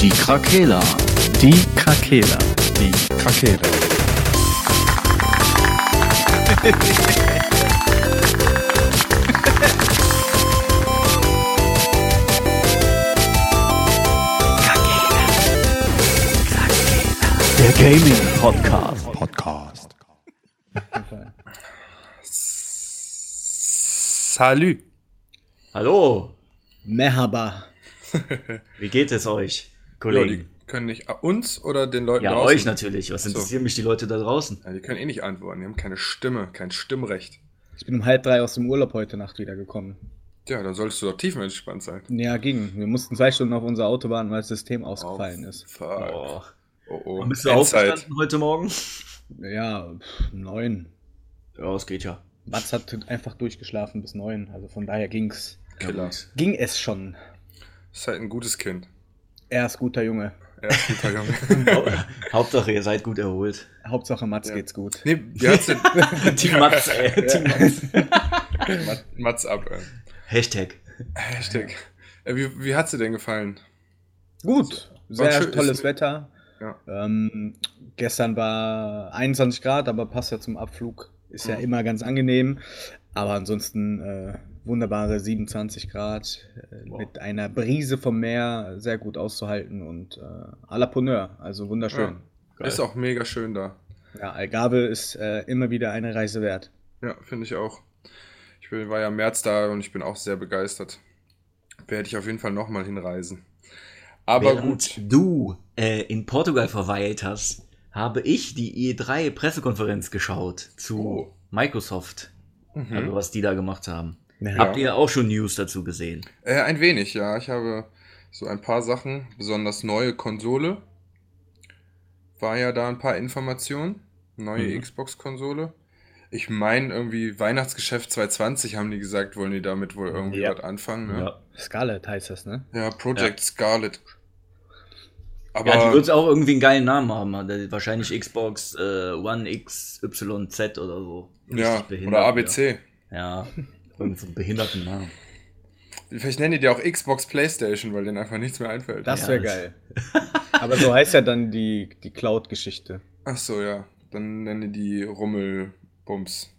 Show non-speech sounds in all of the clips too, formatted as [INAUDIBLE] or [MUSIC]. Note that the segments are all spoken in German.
Die Krakela. Die Krakela. Die Krakela. Der Gaming Podcast. Podcast. Salü. Hallo, Merhaba. wie geht es euch, Ja, Kollegen? die können nicht uns oder den Leuten Ja, draußen. euch natürlich. Was interessieren mich die Leute da draußen? Ja, die können eh nicht antworten. Die haben keine Stimme, kein Stimmrecht. Ich bin um halb drei aus dem Urlaub heute Nacht wiedergekommen. Ja, da solltest du doch tiefenentspannt sein. Ja, ging. Wir mussten zwei Stunden auf unser Auto warten, weil das System ausgefallen Oh, ist. Fuck. Oh. Oh, oh. Bist du Endzeit. aufgestanden heute Morgen? Ja, pff, neun. Ja, es geht ja. Mats hat einfach durchgeschlafen bis neun. Also von daher ging's. Killer. Ging es schon. Ist halt ein gutes Kind. Er ist guter Junge. Er ist guter Junge. [LAUGHS] Hau- Hauptsache, ihr seid gut erholt. Hauptsache Mats Ja. geht's gut. nee, wie hat's denn? [LAUGHS] Team Mats, ey. Team Mats. Mat- Mats ab, ey. Hashtag. Hashtag. Äh, wie, wie hat's dir denn gefallen? Gut. Sehr schön- tolles ist- Wetter. Ja. Ähm, gestern war 21 Grad, aber passt ja zum Abflug. Ist ja Mhm. immer ganz angenehm. Aber ansonsten äh, wunderbare 27 Grad äh, Wow. mit einer Brise vom Meer, sehr gut auszuhalten und äh, à la Bonheur, also wunderschön. Geil. Ist auch mega schön da. Ja, Algarve ist äh, immer wieder eine Reise wert. Ja, finde ich auch. Ich bin, war ja im März da und ich bin auch sehr begeistert. Werde ich auf jeden Fall nochmal hinreisen. Aber Während gut. du äh, in Portugal verweilt hast, habe ich die E3-Pressekonferenz geschaut zu Oh. Microsoft. Mhm. Also was die da gemacht haben. Ja. Habt ihr auch schon News dazu gesehen? Äh, ein wenig, ja. Ich habe so ein paar Sachen, besonders neue Konsole. War ja da ein paar Informationen. Neue Mhm. Xbox-Konsole. Ich meine, irgendwie Weihnachtsgeschäft 2020 haben die gesagt, wollen die damit wohl irgendwie Ja. was anfangen. Ne? Scarlett heißt das, ne? Ja, Project Scarlet. Aber Ja, die wird auch irgendwie einen geilen Namen haben. Wahrscheinlich Xbox äh, One XYZ oder so. Richtig ja, oder ABC. Ja, irgend so einen behinderten Namen. Vielleicht nennen die die auch Xbox Playstation, weil denen einfach nichts mehr einfällt. Das Ja, wäre das- geil. [LAUGHS] Aber so heißt ja dann die, die Cloud-Geschichte. Ach so, ja. Dann nennen die die Rummelbums.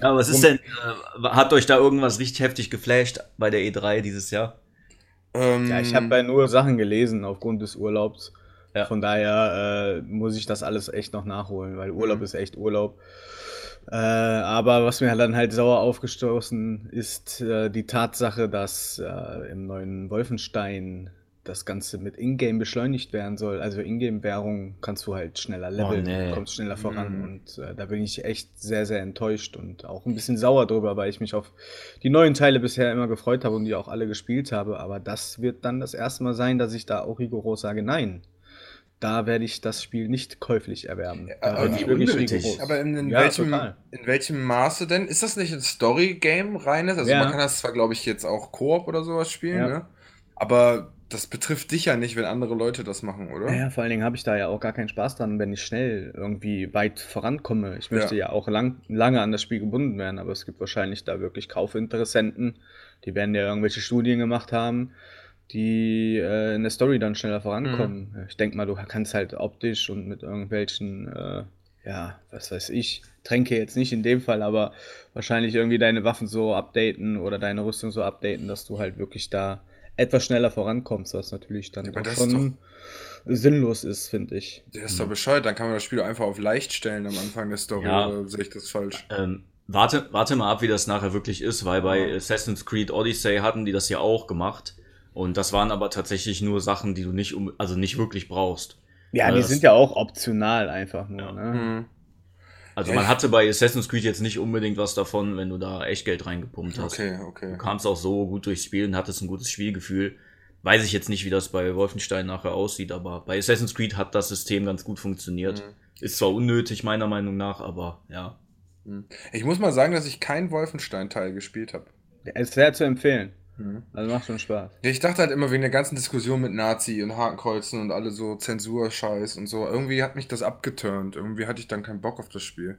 Aber was ist denn, äh, hat euch da irgendwas richtig heftig geflasht bei der E3 dieses Jahr? Ähm, Ja, ich habe ja nur Sachen gelesen aufgrund des Urlaubs. Ja. Von daher äh, muss ich das alles echt noch nachholen, weil Urlaub Mhm. ist echt Urlaub. Äh, aber was mir dann halt sauer aufgestoßen ist äh, die Tatsache, dass äh, im neuen Wolfenstein das Ganze mit Ingame beschleunigt werden soll. Also Ingame-Währung kannst du halt schneller leveln, nee. kommst schneller voran. Mhm. Und äh, da bin ich echt sehr, sehr enttäuscht und auch ein bisschen sauer drüber, weil ich mich auf die neuen Teile bisher immer gefreut habe und die auch alle gespielt habe. Aber das wird dann das erste Mal sein, dass ich da auch rigoros sage, nein. Da werde ich das Spiel nicht käuflich erwerben. Da wirklich unnötig. Aber in, in, Ja, welchem, total. in welchem Maße denn? Ist das nicht ein Story-Game reines? Also Ja. man kann das zwar, glaube ich, jetzt auch Koop oder sowas spielen, Ja. ne? Aber das betrifft dich ja nicht, wenn andere Leute das machen, oder? Ja, vor allen Dingen habe ich da ja auch gar keinen Spaß dran, wenn ich schnell irgendwie weit vorankomme. Ich möchte ja, auch lang, lange an das Spiel gebunden werden, aber es gibt wahrscheinlich da wirklich Kaufinteressenten, die werden ja irgendwelche Studien gemacht haben, die äh, in der Story dann schneller vorankommen. Ich denke mal, du kannst halt optisch und mit irgendwelchen, äh, ja, was weiß ich, Tränke jetzt nicht in dem Fall, aber wahrscheinlich irgendwie deine Waffen so updaten oder deine Rüstung so updaten, dass du halt wirklich da etwas schneller vorankommst, was natürlich dann Ja, ist schon sinnlos ist, finde ich. Der ist doch bescheuert, dann kann man das Spiel einfach auf leicht stellen am Anfang der Story, Ja. oder sehe ich das falsch? Ähm, warte, warte mal ab, wie das nachher wirklich ist, weil bei Assassin's Creed Odyssey hatten die das ja auch gemacht. Und das waren aber tatsächlich nur Sachen, die du nicht, um, also nicht wirklich brauchst. Ja, Ja, die sind ja auch optional einfach nur. Ja. Ne? Hm. Also man hatte bei Assassin's Creed jetzt nicht unbedingt was davon, wenn du da Echtgeld reingepumpt hast. Okay, okay. Du kamst auch so gut durchs Spiel und hattest ein gutes Spielgefühl. Weiß ich jetzt nicht, wie das bei Wolfenstein nachher aussieht, aber bei Assassin's Creed hat das System ganz gut funktioniert. Mhm. Ist zwar unnötig, meiner Meinung nach, aber ja. Hm. Ich muss mal sagen, dass ich keinen Wolfenstein-Teil gespielt habe. Ja, ist sehr zu empfehlen. Mhm. Also macht schon Spaß. Ich dachte halt immer wegen der ganzen Diskussion mit Nazi und Hakenkreuzen und alle so Zensurscheiß und so. Irgendwie hat mich das abgeturnt. Irgendwie hatte ich dann keinen Bock auf das Spiel.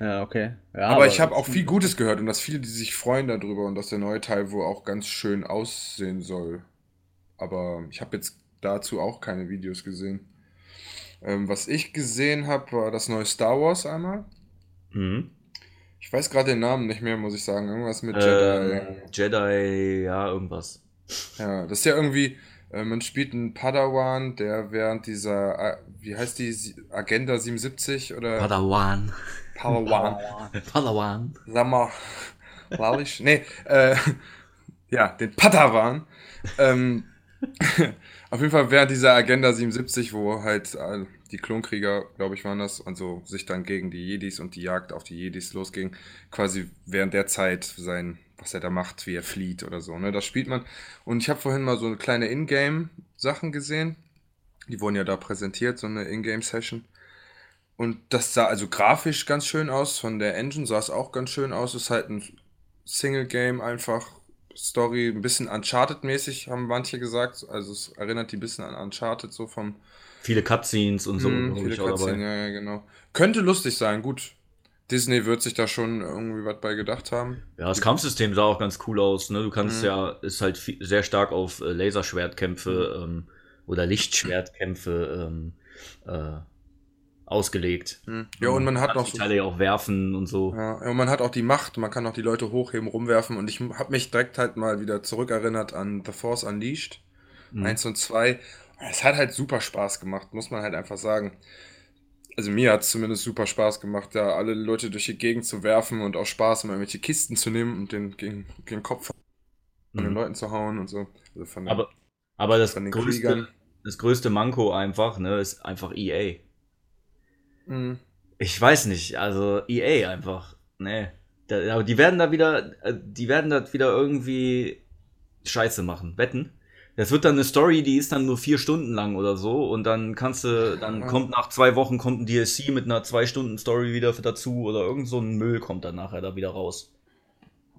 Ja, okay. Ja, aber, ich habe auch viel Gutes gehört und dass viele, die sich freuen darüber und dass der neue Teil wohl auch ganz schön aussehen soll. Aber ich habe jetzt dazu auch keine Videos gesehen. Ähm, was ich gesehen habe, war das neue Star Wars einmal. Mhm. Ich weiß gerade den Namen nicht mehr, muss ich sagen. Irgendwas mit Jedi. Ähm, Jedi, ja, irgendwas. Ja, das ist ja irgendwie, äh, man spielt einen Padawan, der während dieser, äh, wie heißt die, Agenda 77 oder Padawan. Padawan, [LAUGHS] Padawan. sag mal, Walisch? Nee, äh, [LAUGHS] ja, den Padawan. Ähm, [LAUGHS] auf jeden Fall während dieser Agenda 77, wo halt äh, die Klonkrieger, glaube ich, waren das, also sich dann gegen die Jedis und die Jagd auf die Jedis losging, quasi während der Zeit sein, was er da macht, wie er flieht oder so, ne, das spielt man. Und ich habe vorhin mal so eine kleine Ingame-Sachen gesehen. Die wurden ja da präsentiert, so eine Ingame-Session. Und das sah also grafisch ganz schön aus. Von der Engine sah es auch ganz schön aus. Ist halt ein Single-Game einfach. Story, ein bisschen Uncharted-mäßig, haben manche gesagt. Also es erinnert die ein bisschen an Uncharted, so vom Viele Cutscenes und so. Mm, glaub viele ich, auch Cutscene, dabei. ja, ja, genau. Könnte lustig sein, gut. Disney wird sich da schon irgendwie was bei gedacht haben. Ja, das Kampfsystem sah auch ganz cool aus. Ne? Du kannst Mhm. ja, ist halt viel, sehr stark auf äh, Laserschwertkämpfe ähm, oder Lichtschwertkämpfe ähm, äh, ausgelegt. Hm. Ja, und man hat noch die Teile ja auch werfen und so. Ja, und man hat auch die Macht, man kann auch die Leute hochheben, rumwerfen und ich habe mich direkt halt mal wieder zurückerinnert an The Force Unleashed Mhm. 1 und 2. Es hat halt super Spaß gemacht, muss man halt einfach sagen. Also mir hat es zumindest super Spaß gemacht, da alle Leute durch die Gegend zu werfen und auch Spaß, um irgendwelche Kisten zu nehmen und den gegen, gegen den Kopf von den Mhm. Leuten zu hauen und so. Also den, Aber, aber das, den größte, Kriegern. das größte Manko einfach, ne, ist einfach EA. Mhm. Ich weiß nicht, also EA einfach. Nee. Da, aber die werden da wieder, äh, die werden da wieder irgendwie Scheiße machen. Wetten? Das wird dann eine Story, die ist dann nur vier Stunden lang oder so und dann kannst du, dann kommt nach zwei Wochen kommt ein DLC mit einer zwei Stunden Story wieder dazu oder irgend so ein Müll kommt dann nachher da wieder raus.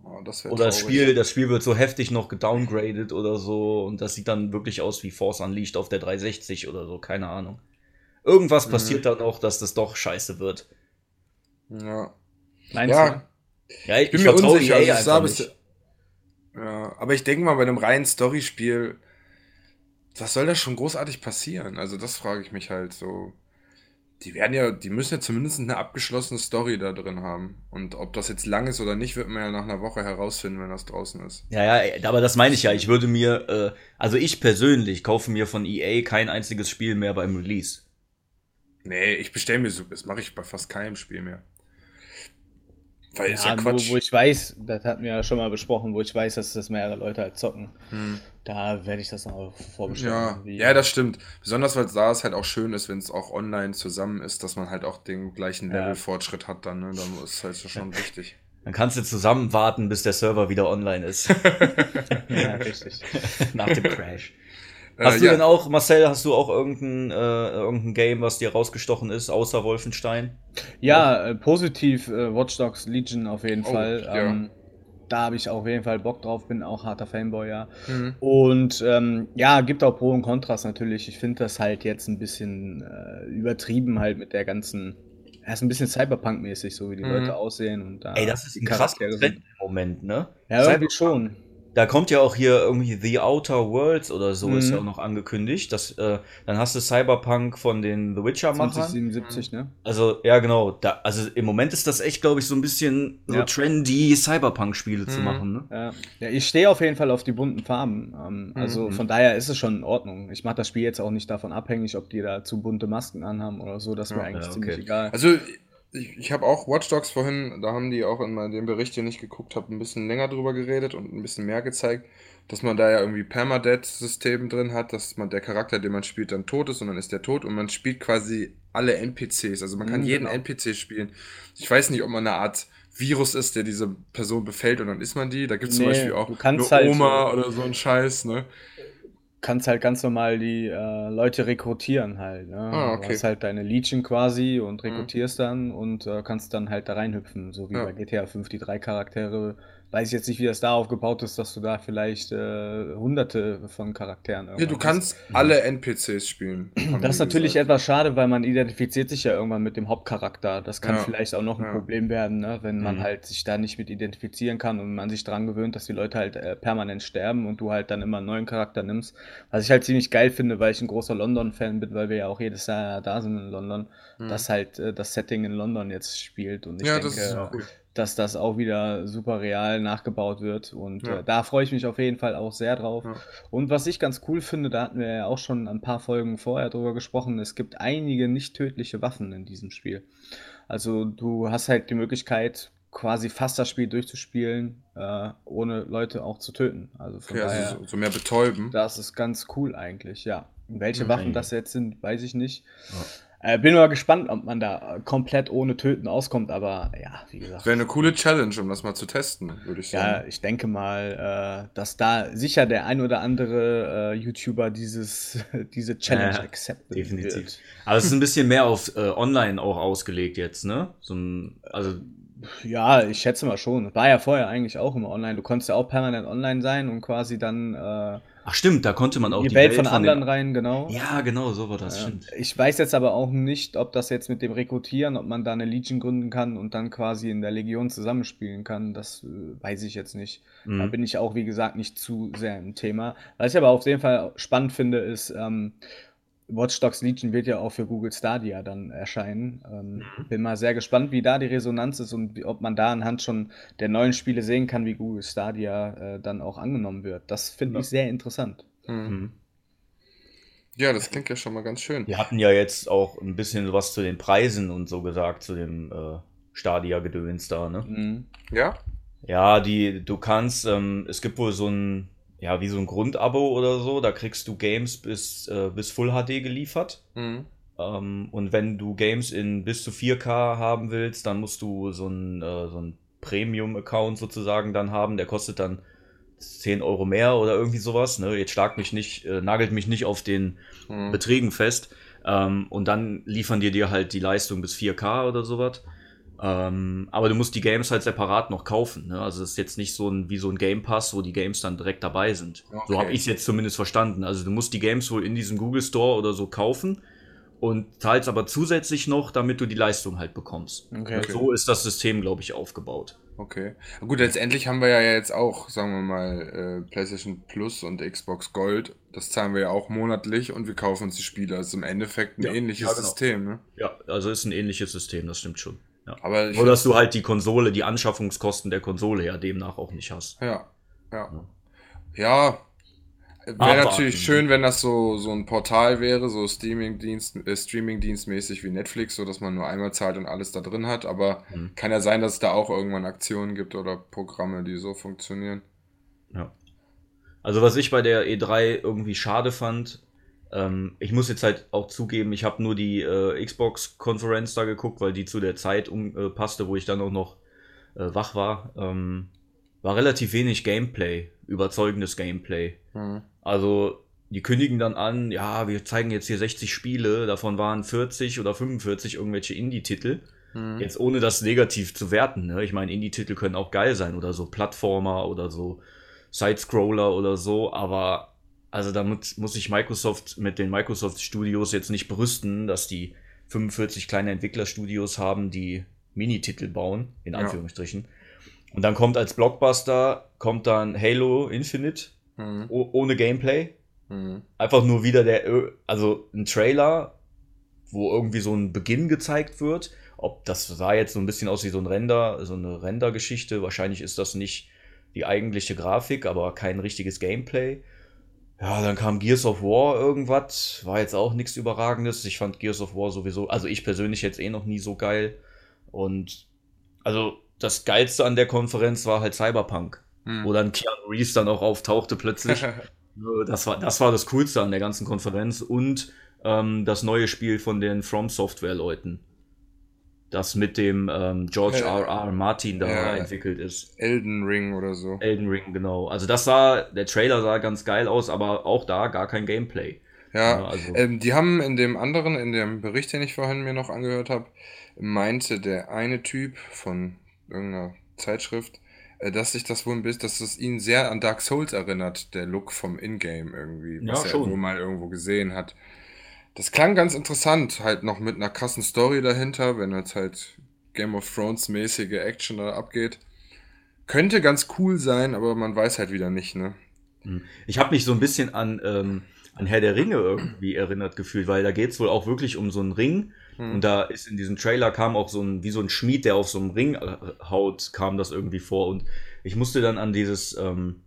Oh, das Oder das traurig. Spiel, das Spiel wird so heftig noch gedowngraded oder so und das sieht dann wirklich aus wie Force Unleashed auf der 360 oder so, keine Ahnung. Irgendwas Mhm. passiert dann auch, dass das doch scheiße wird. Ja. Meinst Ja, du? Ja, ich, bin ich mir unsicher. EA Also ich sah einfach nicht. ja, aber ich denke mal, bei einem reinen Storyspiel, was soll da schon großartig passieren? Also das frage ich mich halt so. Die werden ja, die müssen ja zumindest eine abgeschlossene Story da drin haben. Und ob das jetzt lang ist oder nicht, wird man ja nach einer Woche herausfinden, wenn das draußen ist. Ja, ja, ey, aber das meine ich ja. Ich würde mir, äh, also ich persönlich kaufe mir von EA kein einziges Spiel mehr beim Release. Nee, ich bestelle mir so, das mache ich bei fast keinem Spiel mehr. Weil ist ja Ja, wo, Quatsch. wo ich weiß, das hatten wir ja schon mal besprochen, wo ich weiß, dass das mehrere Leute halt zocken. Hm. Da werde ich das noch vorbestellen. Ja, ja, das stimmt. Besonders weil da es halt auch schön ist, wenn es auch online zusammen ist, dass man halt auch den gleichen Ja. Levelfortschritt hat dann, ne? Dann ist halt schon wichtig. Dann kannst du zusammen warten, bis der Server wieder online ist. [LAUGHS] ja, richtig. Nach dem Crash. Äh, Hast du ja. denn auch, Marcel, hast du auch irgendein, äh, irgendein Game, was dir rausgestochen ist, außer Wolfenstein? Ja, äh, positiv äh, Watch Dogs Legion auf jeden Oh, Fall. ja. Ähm, da habe ich auf jeden Fall Bock drauf, bin auch harter Fanboy, ja. Mhm. Und ähm, ja, gibt auch Pro und Kontras natürlich. Ich finde das halt jetzt ein bisschen äh, übertrieben halt mit der ganzen. Ja, ist ein bisschen Cyberpunk-mäßig, so wie die Mhm. Leute aussehen. Und da Ey, das ist ein krasser Moment, ne? Ja, irgendwie schon. Da kommt ja auch hier irgendwie The Outer Worlds oder so ist Mhm. ja auch noch angekündigt. Das, äh, dann hast du Cyberpunk von den The Witcher-Machern. 2077, ne? Also, ja, genau. Da, also im Moment ist das echt, glaube ich, so ein bisschen so Ja. trendy, Cyberpunk-Spiele zu Mhm. machen. Ne? Ja, ja ich stehe auf jeden Fall auf die bunten Farben. Ähm, also Mhm. von daher ist es schon in Ordnung. Ich mache das Spiel jetzt auch nicht davon abhängig, ob die da zu bunte Masken anhaben oder so. Das ist mir Ja, eigentlich ja, ziemlich okay. egal. Also, ich, ich habe auch Watch Dogs vorhin, da haben die auch in dem Bericht, den ich geguckt habe, ein bisschen länger drüber geredet und ein bisschen mehr gezeigt, dass man da ja irgendwie Permadeath-System drin hat, dass man der Charakter, den man spielt, dann tot ist und dann ist der tot und man spielt quasi alle NPCs. Also man kann Mhm, jeden genau. NPC spielen. Ich weiß nicht, ob man eine Art Virus ist, der diese Person befällt und dann ist man die. Da gibt es zum Nee, Beispiel auch eine halt Oma so- oder so ein Scheiß, ne? Kannst halt ganz normal die äh, Leute rekrutieren halt. Ne? Ah, okay. Du hast halt deine Legion quasi und rekrutierst dann und äh, kannst dann halt da reinhüpfen, so wie Ja. bei GTA 5 die drei Charaktere, weiß ich jetzt nicht, wie das da aufgebaut ist, dass du da vielleicht äh, hunderte von Charakteren Ja, du hast. kannst alle NPCs spielen. Das ist natürlich gesagt. etwas schade, weil man identifiziert sich ja irgendwann mit dem Hauptcharakter. Das kann Ja, vielleicht auch noch ein ja. Problem werden, ne? wenn man Mhm. halt sich da nicht mit identifizieren kann und man sich dran gewöhnt, dass die Leute halt äh, permanent sterben und du halt dann immer einen neuen Charakter nimmst. Was ich halt ziemlich geil finde, weil ich ein großer London-Fan bin, weil wir ja auch jedes Jahr da sind in London, dass halt äh, das Setting in London jetzt spielt und ich Mhm. Ja, denke, das ist cool. Dass das auch wieder super real nachgebaut wird. Und Ja. äh, da freue ich mich auf jeden Fall auch sehr drauf. Ja. Und was ich ganz cool finde, da hatten wir ja auch schon ein paar Folgen vorher drüber gesprochen, es gibt einige nicht tödliche Waffen in diesem Spiel. Also du hast halt die Möglichkeit, quasi fast das Spiel durchzuspielen, äh, ohne Leute auch zu töten. Also von Okay, daher, also so, mehr betäuben. das ist ganz cool eigentlich, ja. Welche Mhm. Waffen das jetzt sind, weiß ich nicht. Äh, bin mal gespannt, ob man da komplett ohne Töten auskommt, aber ja, wie gesagt. Wäre eine coole Challenge, um das mal zu testen, würde ich Ja, sagen. ich denke mal, äh, dass da sicher der ein oder andere äh, YouTuber dieses, [LAUGHS] diese Challenge Ja, accepten Definitiv. wird. Aber es ist ein bisschen mehr auf äh, online auch ausgelegt jetzt, ne? So ein, also, Ja, ich schätze mal schon. War ja vorher eigentlich auch immer online. Du konntest ja auch permanent online sein und quasi dann äh, ach stimmt, da konnte man auch die, Welt von anderen den, rein, genau. Ja, genau, so war das, Ja. stimmt. Ich weiß jetzt aber auch nicht, ob das jetzt mit dem Rekrutieren, ob man da eine Legion gründen kann und dann quasi in der Legion zusammenspielen kann. Das äh, weiß ich jetzt nicht. Da Mhm. bin ich auch, wie gesagt, nicht zu sehr im Thema. Was ich aber auf jeden Fall spannend finde, ist, ähm, Watch Dogs Legion wird ja auch für Google Stadia dann erscheinen. Ähm, Mhm. Bin mal sehr gespannt, wie da die Resonanz ist und wie, ob man da anhand schon der neuen Spiele sehen kann, wie Google Stadia äh, dann auch angenommen wird. Das finde Ja. ich sehr interessant. Mhm. Mhm. Ja, das klingt ja schon mal ganz schön. Wir hatten ja jetzt auch ein bisschen was zu den Preisen und so gesagt, zu dem äh, Stadia-Gedöns da, ne? Mhm. Ja? Ja, die, du kannst, ähm, es gibt wohl so ein, ja, wie so ein Grundabo oder so, da kriegst du Games bis, äh, bis Full HD geliefert. Mhm. Ähm, und wenn du Games in bis zu 4K haben willst, dann musst du so ein, äh, so ein Premium-Account sozusagen dann haben. Der kostet dann 10 Euro mehr oder irgendwie sowas. Ne? Jetzt schlag mich nicht, äh, nagelt mich nicht auf den Mhm. Beträgen fest. Ähm, und dann liefern die dir halt die Leistung bis 4K oder sowas. Ähm, aber du musst die Games halt separat noch kaufen. Ne? Also es ist jetzt nicht so ein wie so ein Game Pass, wo die Games dann direkt dabei sind. Okay. So habe ich es jetzt zumindest verstanden. Also du musst die Games wohl in diesem Google Store oder so kaufen und zahlst aber zusätzlich noch, damit du die Leistung halt bekommst. Okay. So ist das System, glaube ich, aufgebaut. Okay. Gut, letztendlich haben wir ja jetzt auch, sagen wir mal, äh, PlayStation Plus und Xbox Gold. Das zahlen wir ja auch monatlich und wir kaufen uns die Spiele. Also im Endeffekt ein Ja, ähnliches ja, genau. System, ne? Ja, also ist ein ähnliches System, das stimmt schon. Ja. Aber ich Nur, dass du halt die Konsole, die Anschaffungskosten der Konsole ja demnach auch nicht hast. Ja, ja. Ja, wäre natürlich schön, wenn das so, so ein Portal wäre, so Streaming-Dienst, äh, Streaming-Dienstmäßig wie Netflix, so dass man nur einmal zahlt und alles da drin hat. Aber Mhm. kann ja sein, dass es da auch irgendwann Aktionen gibt oder Programme, die so funktionieren. Ja. Also was ich bei der E3 irgendwie schade fand, ähm, ich muss jetzt halt auch zugeben, ich habe nur die äh, Xbox-Konferenz da geguckt, weil die zu der Zeit um, äh, passte, wo ich dann auch noch äh, wach war. Ähm, war relativ wenig Gameplay, überzeugendes Gameplay. Mhm. Also die kündigen dann an, ja, wir zeigen jetzt hier 60 Spiele, davon waren 40 oder 45 irgendwelche Indie-Titel. Mhm. Jetzt ohne das negativ zu werten. Ne? Ich meine, Indie-Titel können auch geil sein oder so Plattformer oder so Sidescroller oder so, aber also damit muss sich Microsoft mit den Microsoft Studios jetzt nicht berüsten, dass die 45 kleine Entwicklerstudios haben, die Minititel bauen, in Ja. Anführungsstrichen. Und dann kommt als Blockbuster, kommt dann Halo Infinite Mhm. oh, ohne Gameplay. Mhm. Einfach nur wieder der, also ein Trailer, wo irgendwie so ein Beginn gezeigt wird. Ob das sah jetzt so ein bisschen aus wie so ein Render, so eine Render-Geschichte. Wahrscheinlich ist das nicht die eigentliche Grafik, aber kein richtiges Gameplay. Ja, dann kam Gears of War irgendwas. War jetzt auch nichts Überragendes. Ich fand Gears of War sowieso, also ich persönlich jetzt eh noch nie so geil. Und also das Geilste an der Konferenz war halt Cyberpunk, Mhm. wo dann Keanu Reeves dann auch auftauchte plötzlich. [LAUGHS] Das war, das war das Coolste an der ganzen Konferenz und ähm, das neue Spiel von den From Software-Leuten. Das mit dem ähm, George Äh, R. R. Martin da ja. entwickelt ist. Elden Ring oder so. Elden Ring, genau. Also das sah, der Trailer sah ganz geil aus, aber auch da gar kein Gameplay. Ja, Ja, also- ähm, die haben in dem anderen, in dem Bericht, den ich vorhin mir noch angehört habe, meinte der eine Typ von irgendeiner Zeitschrift, äh, dass sich das wohl ein bisschen, dass es ihn sehr an Dark Souls erinnert, der Look vom Ingame irgendwie, Ja, was er schon. wohl mal irgendwo gesehen hat. Das klang ganz interessant, halt noch mit einer krassen Story dahinter, wenn jetzt halt Game of Thrones mäßige Action da abgeht. Könnte ganz cool sein, aber man weiß halt wieder nicht, ne? Hm. Ich habe mich so ein bisschen an, ähm, an Herr der Ringe irgendwie erinnert gefühlt, weil da geht's wohl auch wirklich um so einen Ring. Hm. Und da ist in diesem Trailer kam auch so ein, wie so ein Schmied, der auf so einem Ring äh, haut, kam das irgendwie vor. Und ich musste dann an dieses ähm,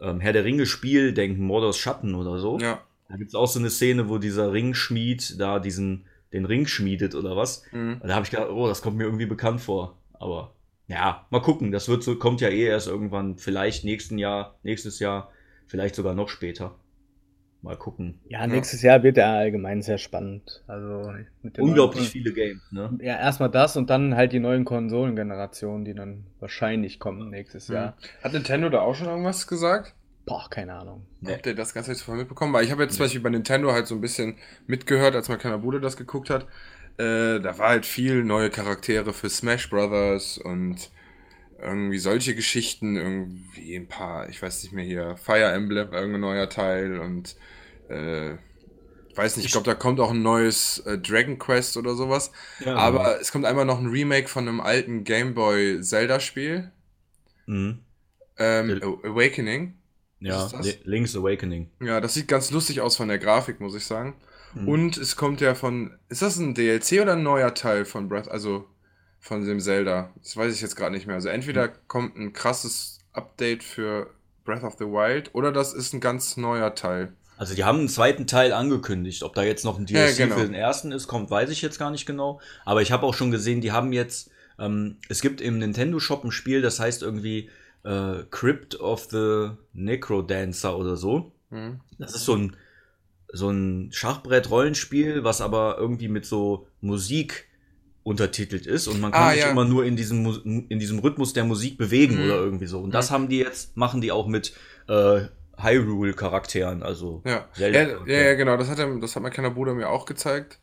ähm, Herr der Ringe-Spiel denken, Mordors Schatten oder so. Ja. Da gibt's auch so eine Szene, wo dieser Ringschmied da diesen, den Ring schmiedet oder was. Mhm. Und da habe ich gedacht, oh, das kommt mir irgendwie bekannt vor. Aber ja, mal gucken. Das wird so, kommt ja eh erst irgendwann, vielleicht nächsten Jahr, nächstes Jahr, vielleicht sogar noch später. Mal gucken. Ja, nächstes Jahr wird er allgemein sehr spannend. Also mit den Unglaublich neuen- viele Games, ne? Ja, erstmal das und dann halt die neuen Konsolengenerationen, die dann wahrscheinlich kommen nächstes Mhm. Jahr. Hat Nintendo da auch schon irgendwas gesagt? Boah, keine Ahnung. Nee. Habt ihr das Ganze jetzt vorher mitbekommen? Weil ich habe jetzt zum Beispiel bei Nintendo halt so ein bisschen mitgehört, als mein kleiner Bruder das geguckt hat. Äh, da war halt viel neue Charaktere für Smash Brothers und irgendwie solche Geschichten, irgendwie ein paar, ich weiß nicht mehr hier, Fire Emblem, irgendein neuer Teil und äh, weiß nicht, ich glaube, da kommt auch ein neues äh, Dragon Quest oder sowas. Ja, Aber es kommt einmal noch ein Remake von einem alten Game Boy Zelda-Spiel, Mhm. ähm, Äh, Awakening. Ja, Link's Awakening. Ja, das sieht ganz lustig aus von der Grafik, muss ich sagen. Mhm. Und es kommt ja von. Ist das ein DLC oder ein neuer Teil von Breath? Also von dem Zelda? Das weiß ich jetzt gerade nicht mehr. Also entweder Mhm. kommt ein krasses Update für Breath of the Wild oder das ist ein ganz neuer Teil. Also die haben einen zweiten Teil angekündigt. Ob da jetzt noch ein Ja, DLC genau. für den ersten ist, kommt, weiß ich jetzt gar nicht genau. Aber ich habe auch schon gesehen, die haben jetzt, ähm, es gibt im Nintendo Shop ein Spiel, das heißt irgendwie äh, Crypt of the Necrodancer oder so. Hm. Das ist so ein, so ein Schachbrett-Rollenspiel, was aber irgendwie mit so Musik untertitelt ist und man kann Ah, sich ja. immer nur in diesem, in diesem Rhythmus der Musik bewegen Mhm. oder irgendwie so. Und das haben die jetzt, machen die auch mit äh, Hyrule-Charakteren, also Ja. Zelda- Ja, ja, genau. Das hat, das hat mein kleiner Bruder mir auch gezeigt.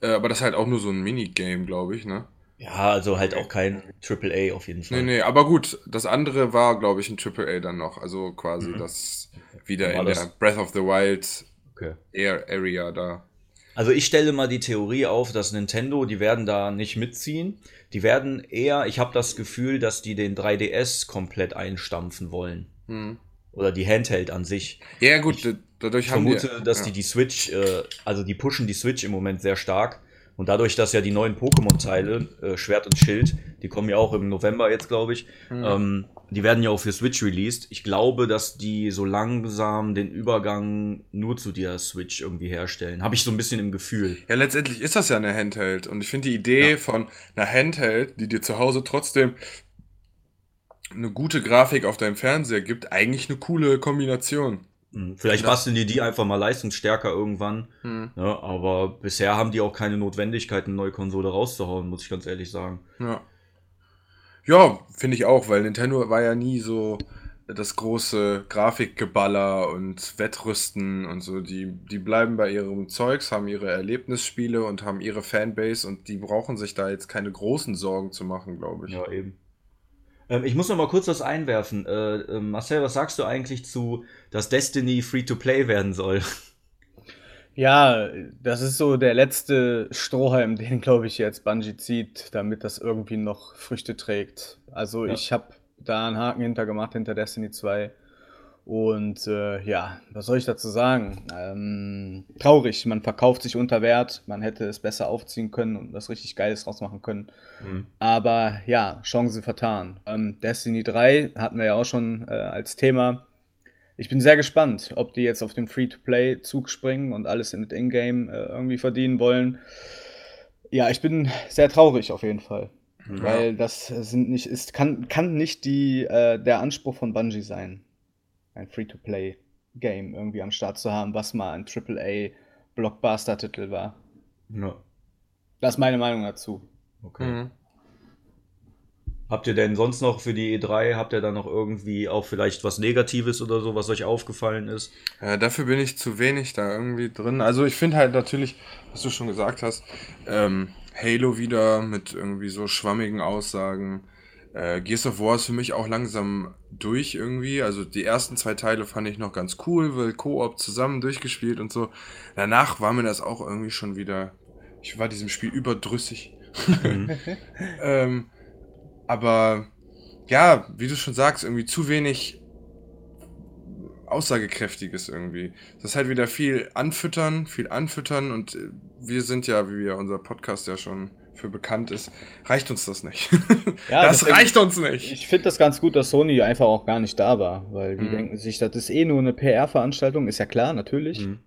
Äh, aber das ist halt auch nur so ein Minigame, glaube ich, ne? Ja, also halt auch kein AAA auf jeden Fall. Nee, nee, aber gut, das andere war, glaube ich, ein AAA dann noch. Also quasi Mhm. das wieder in das- der Breath of the Wild Okay. Air Area da. Also ich stelle mal die Theorie auf, dass Nintendo, die werden da nicht mitziehen. Die werden eher, ich habe das Gefühl, dass die den 3DS komplett einstampfen wollen. Hm. Oder die Handheld an sich. Ja, gut, da- dadurch Ich haben vermute, die, dass ja. die die Switch, äh, also die pushen die Switch im Moment sehr stark. Und dadurch, dass ja die neuen Pokémon-Teile, äh, Schwert und Schild, die kommen ja auch im November jetzt, glaube ich, Hm. ähm, die werden ja auch für Switch released. Ich glaube, dass die so langsam den Übergang nur zu der Switch irgendwie herstellen. Habe ich so ein bisschen im Gefühl. Ja, letztendlich ist das ja eine Handheld. Und ich finde die Idee Ja. von einer Handheld, die dir zu Hause trotzdem eine gute Grafik auf deinem Fernseher gibt, eigentlich eine coole Kombination. Hm, Vielleicht basteln die die einfach mal leistungsstärker irgendwann. Hm. Ne? Aber bisher haben die auch keine Notwendigkeit, eine neue Konsole rauszuhauen, muss ich ganz ehrlich sagen. Ja. Ja, finde ich auch, weil Nintendo war ja nie so das große Grafikgeballer und Wettrüsten und so. Die, die bleiben bei ihrem Zeugs, haben ihre Erlebnisspiele und haben ihre Fanbase und die brauchen sich da jetzt keine großen Sorgen zu machen, glaube ich. Ja, eben. Ähm, ich muss noch mal kurz was einwerfen. Äh, äh, Marcel, was sagst du eigentlich zu, dass Destiny Free-to-Play werden soll? [LAUGHS] Ja, das ist so der letzte Strohhalm, [LAUGHS] den, glaube ich, jetzt Bungie zieht, damit das irgendwie noch Früchte trägt. Also Ja. ich habe da einen Haken hinter gemacht, hinter Destiny 2. Und äh, ja, was soll ich dazu sagen? Ähm, traurig, man verkauft sich unter Wert, man hätte es besser aufziehen können und was richtig Geiles draus machen können. Aber ja, Chance vertan. Ähm, Destiny 3 hatten wir ja auch schon äh, als Thema. Ich bin sehr gespannt, ob die jetzt auf den Free-to-Play-Zug springen und alles mit Ingame äh, irgendwie verdienen wollen. Ja, ich bin sehr traurig auf jeden Fall. Weil das sind nicht, ist, kann, kann nicht die, äh, der Anspruch von Bungie sein, ein Free-to-Play-Game irgendwie am Start zu haben, was mal ein AAA-Blockbuster-Titel war. Ja, Das ist meine Meinung dazu. okay. Mhm. Habt ihr denn sonst noch für die E3, habt ihr da noch irgendwie auch vielleicht was Negatives oder so, was euch aufgefallen ist? Ja, dafür bin ich zu wenig da irgendwie drin. Also ich finde halt natürlich, was du schon gesagt hast, ähm, Halo wieder mit irgendwie so schwammigen Aussagen. Äh, Gears of War ist für mich auch langsam durch irgendwie. Also die ersten zwei Teile fand ich noch ganz cool, weil Koop zusammen durchgespielt und so. Danach war mir das auch irgendwie schon wieder. Ich war diesem Spiel überdrüssig. Mhm. [LAUGHS] ähm, aber ja, wie du schon sagst, irgendwie zu wenig aussagekräftiges irgendwie. Das ist halt wieder viel anfüttern, viel anfüttern und äh, wir sind ja, wie ja unser Podcast ja schon für bekannt ist, reicht uns das nicht. [LAUGHS] Ja, das deswegen- reicht uns nicht. Ich finde das ganz gut, dass Sony einfach auch gar nicht da war, weil die Mhm. denken sich, das ist eh nur eine PR-Veranstaltung, ist ja klar, natürlich. Mhm.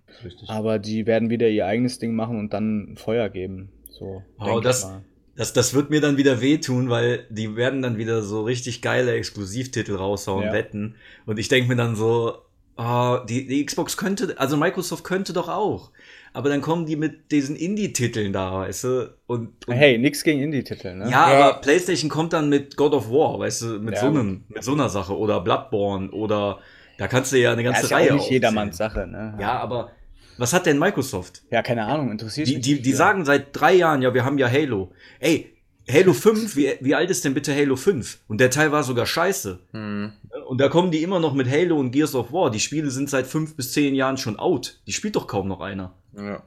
Aber die werden wieder ihr eigenes Ding machen und dann Feuer geben. So. Oh, das-. Das, das wird mir dann wieder wehtun, weil die werden dann wieder so richtig geile Exklusivtitel raushauen, Ja. wetten. Und ich denke mir dann so, oh, die, die Xbox könnte, also Microsoft könnte doch auch. Aber dann kommen die mit diesen Indie-Titeln da, weißt du? Und, und Hey, nix gegen Indie-Titel, ne? ja, Ja. aber PlayStation kommt dann mit God of War, weißt du, mit, Ja, so, einem, mit so einer Sache. Oder Bloodborne oder da kannst du ja eine Ja, ganze ist ja Reihe auch nicht jedermanns Sache, ne? Ja, aber was hat denn Microsoft? Ja, keine Ahnung, interessiert Die, mich die, die Ja. sagen seit drei Jahren, ja, wir haben ja Halo. Ey, Halo 5, wie, wie alt ist denn bitte Halo 5? Und der Teil war sogar scheiße. Hm. Und da kommen die immer noch mit Halo und Gears of War. Die Spiele sind seit fünf bis zehn Jahren schon out. Die spielt doch kaum noch einer. Ja.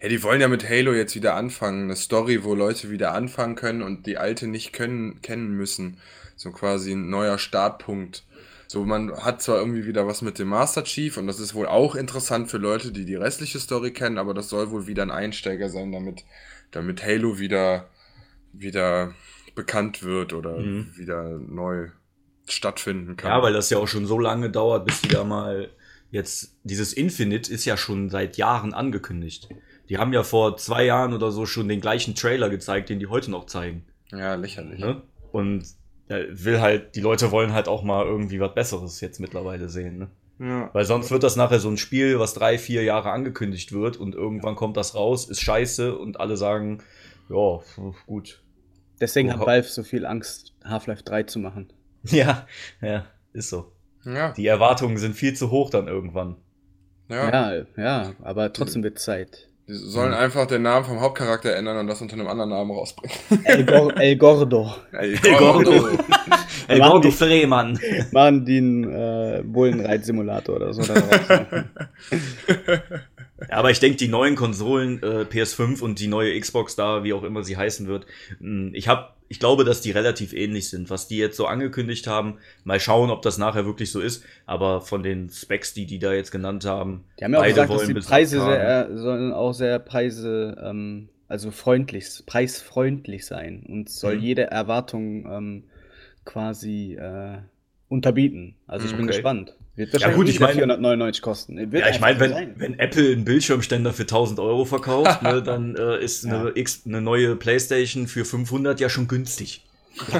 Ja, die wollen ja mit Halo jetzt wieder anfangen. Eine Story, wo Leute wieder anfangen können und die alte nicht können, kennen müssen. So quasi ein neuer Startpunkt. So, man hat zwar irgendwie wieder was mit dem Master Chief und das ist wohl auch interessant für Leute, die die restliche Story kennen, aber das soll wohl wieder ein Einsteiger sein, damit, damit Halo wieder, wieder bekannt wird oder Mhm. wieder neu stattfinden kann. Ja, weil das ja auch schon so lange dauert, bis die da mal jetzt, dieses Infinite ist ja schon seit Jahren angekündigt. Die haben ja vor zwei Jahren oder so schon den gleichen Trailer gezeigt, den die heute noch zeigen. ja, lächerlich. Ne? Und will halt, die Leute wollen halt auch mal irgendwie was Besseres jetzt mittlerweile sehen. Ne? Ja. Weil sonst wird das nachher so ein Spiel, was drei, vier Jahre angekündigt wird und irgendwann kommt das raus, ist scheiße und alle sagen, ja, gut. Deswegen hat Valve so viel Angst, Half-Life 3 zu machen. [LAUGHS] Ja, ja, ist so. Ja, Die Erwartungen sind viel zu hoch dann irgendwann. ja. Ja, ja, aber trotzdem wird Zeit. Die sollen einfach den Namen vom Hauptcharakter ändern und das unter einem anderen Namen rausbringen. [LAUGHS] El, Gor El Gordo. El Gordo. El Gordo [LAUGHS] die- Freemann. Machen die einen äh, Bullenreit-Simulator oder so daraus. Ja, aber ich denke, die neuen Konsolen, äh, PS5 und die neue Xbox da, wie auch immer sie heißen wird, mh, ich hab, ich glaube, dass die relativ ähnlich sind, was die jetzt so angekündigt haben. Mal schauen, ob das nachher wirklich so ist. Aber von den Specs, die die da jetzt genannt haben, Die haben ja auch gesagt, dass die Preise sehr, äh, sollen auch sehr Preise, ähm, also freundlich, preisfreundlich sein und soll Mhm. jede Erwartung ähm, quasi äh, unterbieten. Also ich bin Okay. gespannt. Wird Ja, gut, ich meine- 499 kosten. Wird Ja, ich meine, wenn, sein. wenn Apple einen Bildschirmständer für 1000 Euro verkauft, [LAUGHS] ne, dann äh, ist eine, X, eine neue Playstation für 500 ja schon günstig.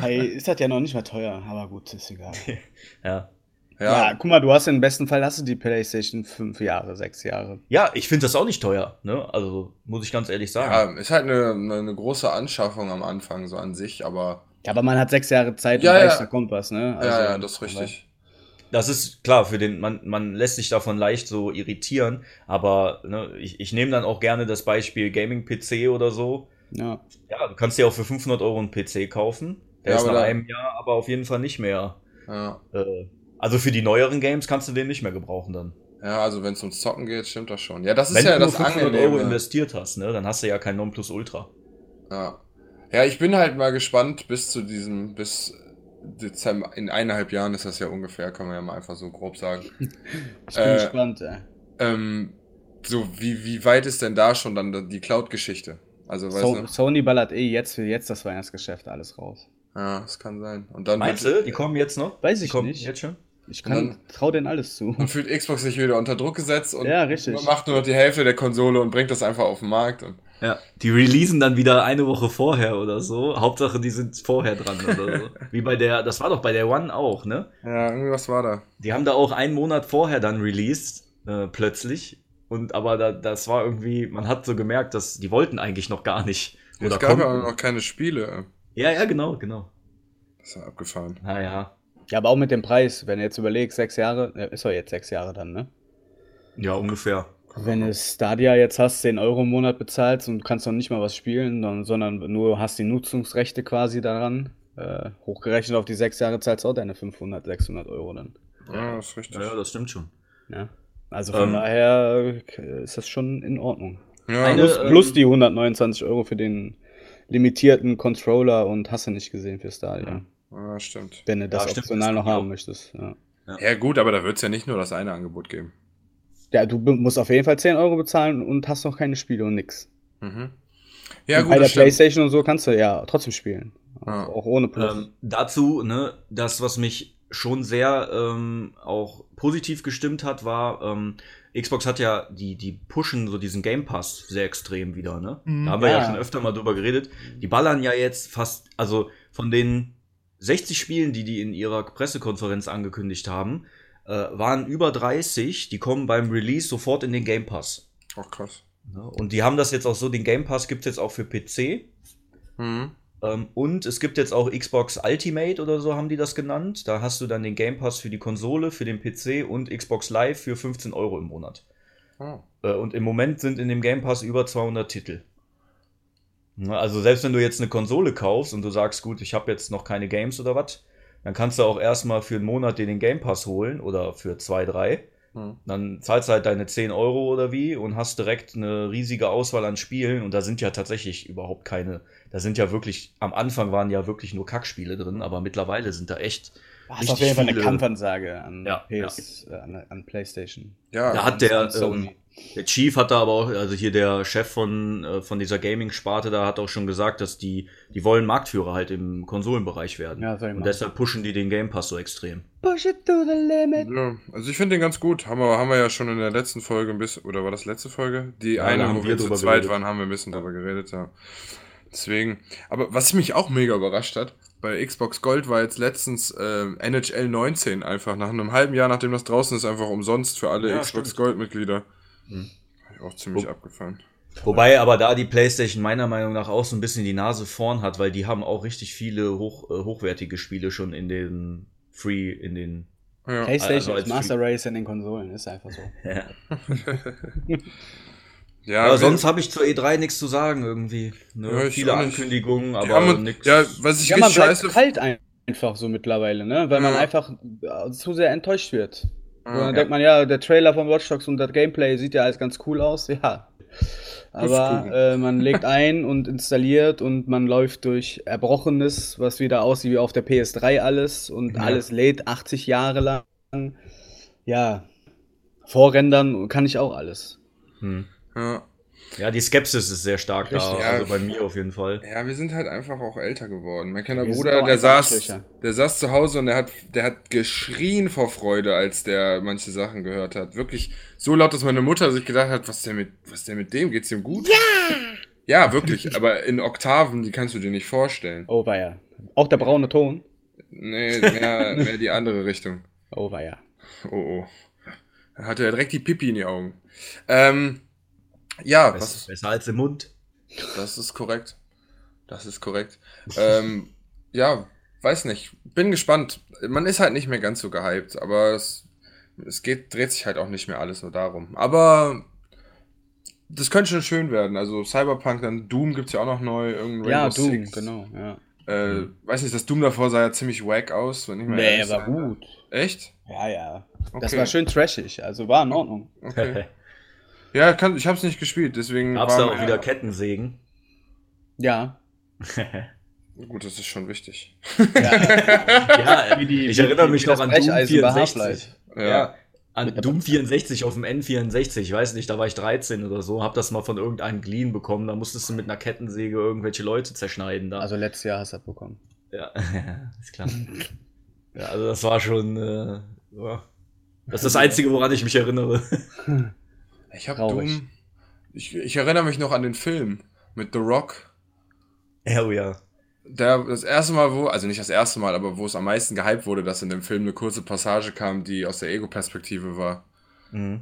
Hey, ist das ja noch nicht mal teuer, aber gut, ist egal. [LAUGHS] Ja, Ja, Ja, guck mal, du hast im besten Fall hast du die PlayStation fünf Jahre, sechs Jahre. ja ich finde das auch nicht teuer. Ne? Also muss ich ganz ehrlich sagen. ja, ist halt eine, eine große Anschaffung am Anfang so an sich, aber Ja, aber man hat sechs Jahre Zeit Ja, und ja. weiß, da kommt was, ne? Also, ja, ja, das ist richtig. Das ist klar, für den, man, man lässt sich davon leicht so irritieren, aber ne, ich, ich nehme dann auch gerne das Beispiel Gaming-PC oder so. Ja. Ja, du kannst dir auch für 500 Euro einen PC kaufen. Der Ja, ist aber nach einem Jahr aber auf jeden Fall nicht mehr. Ja, Äh, also für die neueren Games kannst du den nicht mehr gebrauchen dann. ja also wenn es ums Zocken geht, stimmt das schon. Ja, das ist Wenn ja du nur das 500 Euro Angenehme. investiert hast, ne, dann hast du ja kein Nonplusultra. Ja. ja, ich bin halt mal gespannt bis zu diesem, bis Dezember, in eineinhalb Jahren ist das ja ungefähr, kann man ja mal einfach so grob sagen. [LAUGHS] Ich bin Äh, gespannt, ey. Ähm, so, wie, wie weit ist denn da schon dann die Cloud-Geschichte? Also, weißt So? Sony ballert eh jetzt für jetzt das Weihnachtsgeschäft alles raus. Ja, das kann sein. Und dann, Meinst du, die kommen jetzt noch? Weiß die ich kommen nicht. Jetzt schon? Ich Und kann, dann- trau denen alles zu. dann fühlt Xbox sich wieder unter Druck gesetzt und Ja, macht nur noch die Hälfte der Konsole und bringt das einfach auf den Markt. Und, Ja, die releasen dann wieder eine Woche vorher oder so. Hauptsache, die sind vorher dran oder so. [LAUGHS] Wie bei der, das war doch bei der One auch, ne? ja, irgendwie was war da. Die haben da auch einen Monat vorher dann released, äh, plötzlich. Und aber da, das war irgendwie, man hat so gemerkt, dass die wollten eigentlich noch gar nicht. Oder es gab ja konnten. auch noch keine Spiele. Ja, ja, genau, genau. Das ist ja abgefahren. Naja. Ja, aber auch mit dem Preis, wenn du jetzt überlegst, sechs Jahre, äh, ist doch jetzt sechs Jahre dann, ne? Ja, ungefähr. Wenn du Stadia jetzt hast, 10 Euro im Monat bezahlst und du kannst noch nicht mal was spielen, sondern nur hast die Nutzungsrechte quasi daran, äh, hochgerechnet auf die sechs Jahre zahlst du auch deine 500, 600 Euro dann. Ja, das ist richtig. Ja, das stimmt schon. Ja. Also von Ähm, daher äh, ist das schon in Ordnung. Ja, Eine- Plus, ähm, plus die 129 Euro für den limitierten Controller und hast du nicht gesehen für Stadia. ja, stimmt. Wenn du das Ja, stimmt, optional das noch haben auch. möchtest. Ja. Ja, gut, aber da wird es ja nicht nur das eine Angebot geben. Ja, du musst auf jeden Fall 10 Euro bezahlen und hast noch keine Spiele und nix. Mhm. Ja, und gut, bei der. Playstation und so kannst du ja trotzdem spielen. Ja. Auch, ohne Plus. Ähm, dazu, ne, das, was mich schon sehr ähm, auch positiv gestimmt hat, war, ähm, Xbox hat ja, die, die pushen so diesen Game Pass sehr extrem wieder, ne? Da haben wir ja. Ja. schon öfter mal drüber geredet. Die ballern ja jetzt fast, also von den 60 Spielen, die die in ihrer Pressekonferenz angekündigt haben, äh, waren über 30, die kommen beim Release sofort in den Game Pass. Auch krass. Ne? Und die haben das jetzt auch so, den Game Pass gibt's jetzt auch für PC. Mhm. Ähm, und es gibt jetzt auch Xbox Ultimate oder so haben die das genannt. Da hast du dann den Game Pass für die Konsole, für den PC und Xbox Live für 15 Euro im Monat. Oh. Äh, und im Moment sind in dem Game Pass über 200 Titel. Na, Also selbst wenn du jetzt eine Konsole kaufst und du sagst, gut, ich habe jetzt noch keine Games oder was, dann kannst du auch erstmal für einen Monat dir den Game Pass holen oder für zwei, drei. Mhm. Dann zahlst du halt deine 10 Euro oder wie und hast direkt eine riesige Auswahl an Spielen und da sind ja tatsächlich überhaupt keine, da sind ja wirklich, am Anfang waren ja wirklich nur Kackspiele drin, aber mittlerweile sind da echt. Das ist richtig auf jeden Fall eine viele- Kampfansage an, Ja, PS, Äh, an, an PlayStation. Ja, Da hat der, ähm, der Chief hat da aber auch, also hier der Chef von, äh, von dieser Gaming-Sparte, da hat auch schon gesagt, dass die, die wollen Marktführer halt im Konsolenbereich werden. Ja, und deshalb pushen die den Game Pass so extrem. Push it to the limit. Ja, also ich finde den ganz gut. Haben wir, haben wir ja schon in der letzten Folge ein bisschen, oder war das letzte Folge? Die Ja, eine, haben wo wir zu zweit geredet. waren, haben wir ein bisschen drüber geredet, ja. Deswegen, aber was mich auch mega überrascht hat, bei Xbox Gold war jetzt letztens äh, NHL 19 einfach, nach einem halben Jahr, nachdem das draußen ist, einfach umsonst für alle Ja, Xbox stimmt. Gold-Mitglieder. Hm. Hab ich auch ziemlich Wo- abgefahren. Wobei aber da die PlayStation meiner Meinung nach auch so ein bisschen die Nase vorn hat, weil die haben auch richtig viele hoch, äh, hochwertige Spiele schon in den Free, in den. Ja. PlayStation Also ist als Master Race in den Konsolen, ist einfach so. Ja. [LAUGHS] [LAUGHS] [LAUGHS] Ja, aber sonst habe ich zur E3 nichts zu sagen irgendwie. Ne? Ja, viele. Ankündigungen, aber haben, nichts. ja, was ich Ja, man scheiße kalt ein- einfach so mittlerweile, ne? Weil man Ja. einfach äh, zu sehr enttäuscht wird. Und Ja. dann denkt man, ja, der Trailer von Watch Dogs und das Gameplay sieht ja alles ganz cool aus, ja. Aber äh, man legt ein und installiert und man läuft durch Erbrochenes, was wieder aussieht wie auf der PS3 alles und Ja. alles lädt 80 Jahre lang. Ja, vorrendern kann ich auch alles. Hm. Ja. Ja, die Skepsis ist sehr stark Richtig. da, Ja. also bei mir auf jeden Fall. Ja, wir sind halt einfach auch älter geworden. Mein kleiner Wir Bruder, der saß, Arschlöcher. der saß zu Hause und der hat, der hat geschrien vor Freude, als der manche Sachen gehört hat. Wirklich so laut, dass meine Mutter sich gedacht hat, was ist denn mit, was ist denn mit dem? Geht's ihm gut? Ja! Ja, wirklich, aber in Oktaven, die kannst du dir nicht vorstellen. Oh, war ja. Auch der braune Ton. Nee, mehr, [LAUGHS] mehr die andere Richtung. Oh, war ja. Oh, oh. Da hatte er direkt die Pipi in die Augen. Ähm, ja, Besser, was, besser als im Mund. Das ist korrekt. Das ist korrekt. [LAUGHS] ähm, ja, weiß nicht. Bin gespannt. Man ist halt nicht mehr ganz so gehypt, aber es, es geht, dreht sich halt auch nicht mehr alles nur darum. Aber das könnte schon schön werden. Also Cyberpunk, dann Doom gibt's ja auch noch neu. Irgendein Ja, Doom, Six. genau, ja. Äh, weiß nicht, das Doom davor sah ja ziemlich wack aus. Wenn ich mal Nee, war gut. Echt? Ja, ja. Das Okay. war schön trashig, also war in Ordnung. Okay. [LAUGHS] Ja, kann, ich hab's nicht gespielt, deswegen. Gab's da auch mir- wieder Kettensägen? Ja. [LAUGHS] Gut, das ist schon wichtig. [LAUGHS] ja, Wie die- ich erinnere mich noch an Doom Brecheisen bei 64. Half-Life. Ja. An Doom 64 auf dem N64, ich weiß nicht, da war ich 13 oder so, hab das mal von irgendeinem geliehen bekommen, da musstest du mit einer Kettensäge irgendwelche Leute zerschneiden da. Also letztes Jahr hast du das bekommen. ja, [LAUGHS] ist klar. ja, also das war schon, äh, ja. Das ist das Einzige, woran ich mich erinnere. Ich hab Traurig. Doom. Ich, ich erinnere mich noch an den Film mit The Rock. oh ja. Der, das erste Mal, wo, also nicht das erste Mal, aber wo es am meisten gehypt wurde, dass in dem Film eine kurze Passage kam, die aus der Ego-Perspektive war. Mhm.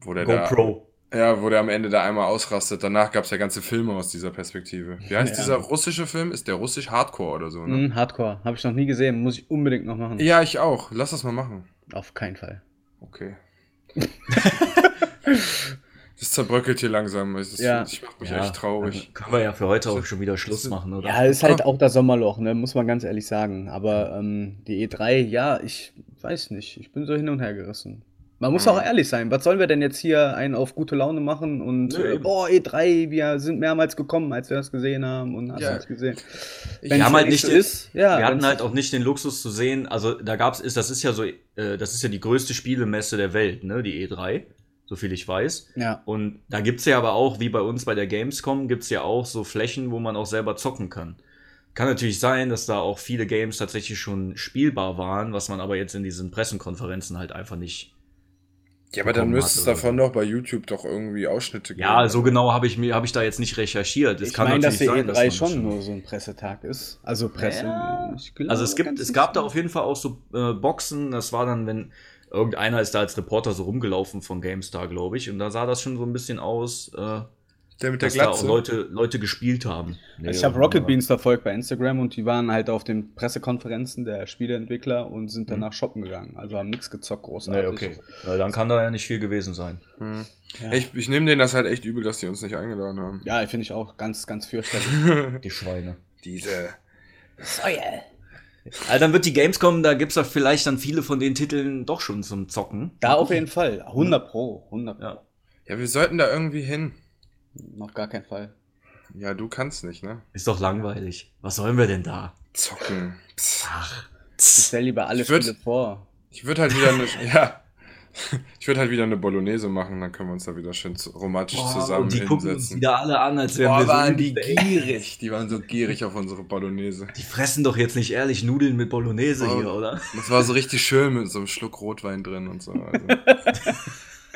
Wo der GoPro. Da, ja, wo der am Ende da einmal ausrastet. Danach gab es ja ganze Filme aus dieser Perspektive. Wie heißt [LAUGHS] Ja. dieser russische Film? Ist der russisch Hardcore oder so, ne? Mhm, Hardcore. Habe ich noch nie gesehen. Muss ich unbedingt noch machen. Ja, ich auch. Lass das mal machen. Auf keinen Fall. Okay. [LAUGHS] Das zerbröckelt hier langsam. Ist, Ja. Ich mach mich Ja, echt traurig. dann Können wir ja für heute auch schon wieder Schluss machen, oder? Ja, ist halt auch das Sommerloch, ne? muss man ganz ehrlich sagen. Aber ähm, die E3, ja, ich weiß nicht. Ich bin so hin und her gerissen. Man muss Mhm. auch ehrlich sein. Was sollen wir denn jetzt hier einen auf gute Laune machen und Nö, äh, boah, E3, wir sind mehrmals gekommen, als wir das gesehen haben und hast Ja. du es gesehen. Wir haben halt nicht den- ist, ja, wir hatten halt auch nicht den Luxus zu sehen, also da gab's, ist, das ist ja so, äh, das ist ja die größte Spielemesse der Welt, ne, die E3, so viel ich weiß. Ja. Und da gibt's ja aber auch, wie bei uns bei der Gamescom, gibt's ja auch so Flächen, wo man auch selber zocken kann. Kann natürlich sein, dass da auch viele Games tatsächlich schon spielbar waren, was man aber jetzt in diesen Pressekonferenzen halt einfach nicht. ja, aber dann müsste es davon doch bei YouTube doch irgendwie Ausschnitte geben. Ja, so genau habe ich mir, habe ich da jetzt nicht recherchiert. Es Ich meine, dass sein, E3 man E schon das nur so ein Pressetag ist. Also Presse. Ja. ich glaube, Also es gibt, es gab da auf jeden Fall auch so äh, Boxen. Das war dann, wenn irgendeiner ist da als Reporter so rumgelaufen von GameStar, glaube ich. Und da sah das schon so ein bisschen aus, äh, Der mit der dass da auch Glatze. Leute, Leute gespielt haben. Nee, Ich habe Rocket Beans verfolgt bei Instagram und die waren halt auf den Pressekonferenzen der Spieleentwickler und sind danach shoppen gegangen. Also haben nichts gezockt großartig. Nee, okay. Ja, dann kann da ja nicht viel gewesen sein. Hm. Ja. Ich, ich nehme denen das halt echt übel, dass die uns nicht eingeladen haben. Ja, finde ich auch ganz, ganz fürchterlich. [LAUGHS] Die Schweine. Diese. Also dann wird die Gamescom, da gibt's da vielleicht dann viele von den Titeln doch schon zum Zocken. da auf jeden Fall. 100 Pro. 100 Pro. Ja. Ja, wir sollten da irgendwie hin. Auf gar keinen Fall. Ja, du kannst nicht, ne? Ist doch langweilig. Was sollen wir denn da? Zocken. Psst. Ach. Ich stell lieber alle Ich würd- Spiele vor. Ich würde halt wieder eine. [LAUGHS] ja. Ich würde halt wieder eine Bolognese machen, dann können wir uns da wieder schön romantisch zusammen und die gucken uns hinsetzen. wieder alle an, als wären Boah, wir so waren die ey. gierig. Die waren so gierig auf unsere Bolognese. Die fressen doch jetzt nicht ehrlich Nudeln mit Bolognese Oh. hier, oder? Das war so richtig schön mit so einem Schluck Rotwein drin und so. Also.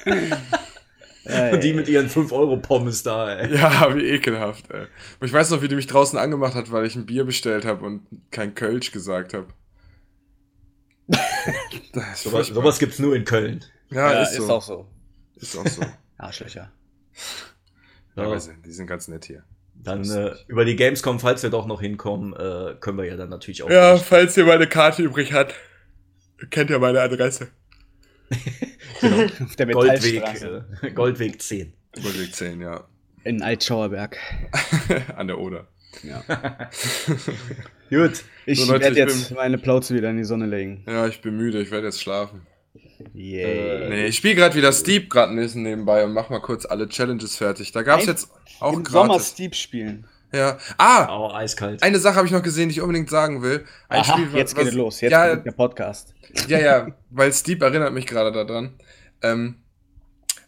[LAUGHS] Äh, Und die mit ihren 5-Euro-Pommes da, ey. Ja, wie ekelhaft, ey. Und ich weiß noch, wie die mich draußen angemacht hat, weil ich ein Bier bestellt habe und kein Kölsch gesagt habe. Das Sowas, sowas gibt's nur in Köln. ja, ja, ist, ist, so. auch so. Ist auch so. [LAUGHS] Arschlöcher. Ja, Ja. die sind ganz nett hier. Dann äh, über die Gamescom, falls wir doch noch hinkommen, äh, können wir ja dann natürlich auch. Ja, falls ihr meine Karte übrig hat, kennt ihr meine Adresse. [LAUGHS] Auf der Goldweg, äh, Goldweg 10. Überlegt 10, ja. In Altschauerberg. [LAUGHS] An der Oder. Ja. [LAUGHS] Gut. Ich So, werde jetzt bin- meine Plauze wieder in die Sonne legen. Ja, ich bin müde, ich werde jetzt schlafen. Yay. Nee, ich spiele gerade wieder Steep gerade ein bisschen nebenbei und mach mal kurz alle Challenges fertig. Da gab's Ein- jetzt auch Im Sommer gratis. Steep spielen. Ja. Ah, Auch eiskalt. eine Sache habe ich noch gesehen, die ich unbedingt sagen will. Ein Aha, Spiel, jetzt geht es los. Jetzt ja, der Podcast. Ja, ja, [LAUGHS] weil Steep erinnert mich gerade daran. Ähm,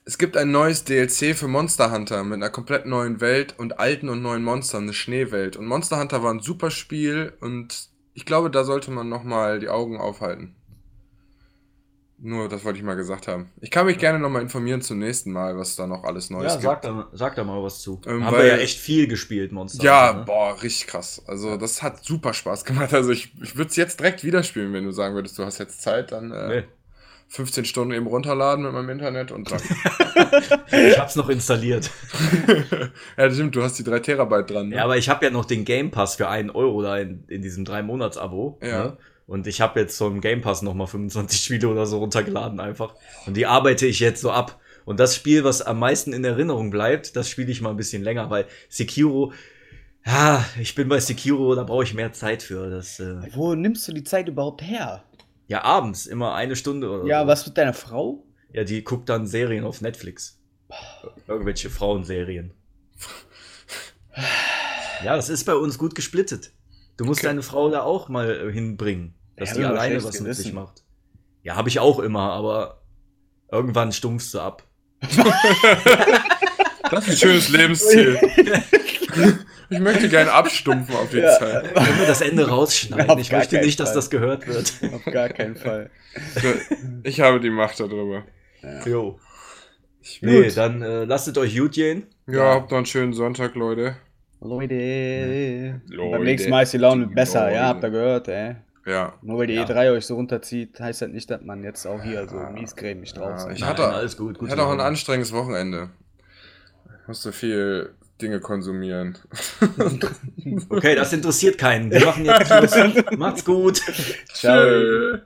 es gibt ein neues DLC für Monster Hunter mit einer komplett neuen Welt und alten und neuen Monstern, eine Schneewelt. Und Monster Hunter war ein super Spiel und ich glaube, da sollte man nochmal die Augen aufhalten. Nur, das wollte ich mal gesagt haben. Ich kann mich gerne nochmal informieren zum nächsten Mal, was da noch alles Neues Ja, gibt. sag da, sag da mal was zu. Ähm, Haben weil- wir ja echt viel gespielt, Monster. Ja, Hunter, ne? boah, richtig krass. Also, das hat super Spaß gemacht. Also, ich, ich würde es jetzt direkt wieder spielen, wenn du sagen würdest, du hast jetzt Zeit, dann äh, Nee. 15 Stunden eben runterladen mit meinem Internet und dann. [LAUGHS] Ich hab's noch installiert. [LAUGHS] ja, das stimmt, du hast die 3 Terabyte dran. Ne? Ja, aber ich habe ja noch den Game Pass für einen Euro da in, in diesem 3-Monats-Abo. Ja. Ne? Und ich habe jetzt vom Game Pass nochmal 25 Spiele oder so runtergeladen einfach. Und die arbeite ich jetzt so ab. Und das Spiel, was am meisten in Erinnerung bleibt, das spiele ich mal ein bisschen länger, weil Sekiro, ja, ich bin bei Sekiro, da brauche ich mehr Zeit für. Das, äh, Wo nimmst du die Zeit überhaupt her? Ja, abends, immer eine Stunde oder Ja, so. was mit deiner Frau? Ja, die guckt dann Serien auf Netflix. Irgendwelche Frauenserien. Ja, das ist bei uns gut gesplittet. Du musst Okay. deine Frau da auch mal äh, hinbringen, dass Ja, die alleine was mit sich macht. Ja, habe ich auch immer, aber irgendwann stumpfst du ab. [LAUGHS] Das ist ein schönes Lebensziel. [LAUGHS] ich möchte gerne abstumpfen auf die Ja. Zeit. Können wir das Ende rausschneiden? Auf ich möchte nicht, dass Fall. das gehört wird. Auf gar keinen Fall. Ich habe die Macht darüber. Jo. Ich, Nee, Gut. dann äh, lasst euch gut gehen. ja, habt noch einen schönen Sonntag, Leute. Leute. Leute. Beim nächsten Mal ist die Laune Die besser, Leute. ja, habt ihr gehört, ey. Ja. Nur weil die Ja. E3 euch so runterzieht, heißt das nicht, dass man jetzt auch hier so miesgrämig drauf Ja, sein ich Nein, hatte, alles gut, gute hatte auch ein anstrengendes Wochenende. Musste viel Dinge konsumieren. [LAUGHS] Okay, das interessiert keinen. Wir machen jetzt Schluss. [LAUGHS] Macht's gut. Ciao.